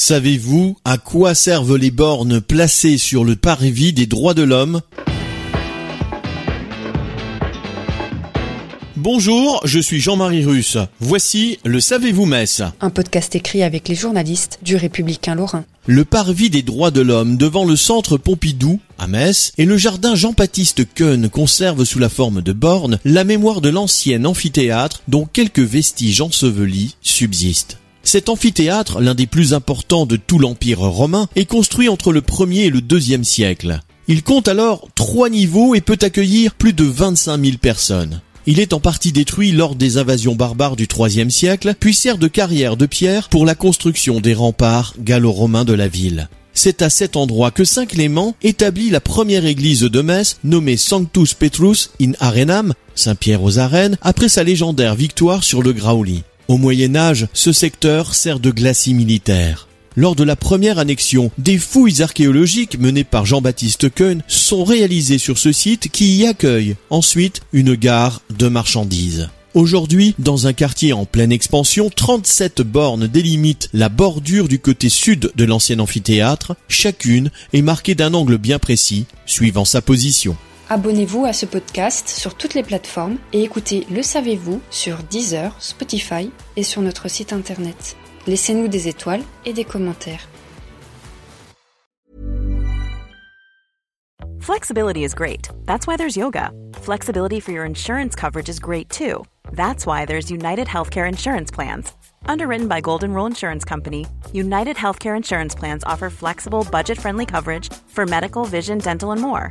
Savez-vous à quoi servent les bornes placées sur le parvis des droits de l'homme? Bonjour, je suis Jean-Marie Russe. Voici le Savez-vous Metz Un podcast écrit avec les journalistes du Républicain Lorrain. Le parvis des droits de l'homme devant le centre Pompidou, à Metz, et le jardin Jean-Baptiste Keun conservent sous la forme de bornes la mémoire de l'ancien amphithéâtre dont quelques vestiges ensevelis subsistent. Cet amphithéâtre, l'un des plus importants de tout l'Empire romain, est construit entre le 1er et le 2e siècle. Il compte alors trois niveaux et peut accueillir plus de 25 000 personnes. Il est en partie détruit lors des invasions barbares du IIIe siècle, puis sert de carrière de pierre pour la construction des remparts gallo-romains de la ville. C'est à cet endroit que Saint Clément établit la première église de Metz nommée Sanctus Petrus in Arenam, Saint-Pierre aux arènes, après sa légendaire victoire sur le Grauli. Au Moyen Âge, ce secteur sert de glacis militaire. Lors de la première annexion, des fouilles archéologiques menées par Jean-Baptiste Keun sont réalisées sur ce site qui y accueille ensuite une gare de marchandises. Aujourd'hui, dans un quartier en pleine expansion, 37 bornes délimitent la bordure du côté sud de l'ancien amphithéâtre. Chacune est marquée d'un angle bien précis, suivant sa position. Abonnez-vous à ce podcast sur toutes les plateformes et écoutez Le Savez-vous sur Deezer, Spotify et sur notre site internet. Laissez-nous des étoiles et des commentaires. Flexibility is great. That's why there's yoga. Flexibility for your insurance coverage is great too. That's why there's United Healthcare Insurance Plans. Underwritten by Golden Rule Insurance Company, United Healthcare Insurance Plans offer flexible, budget friendly coverage for medical, vision, dental, and more.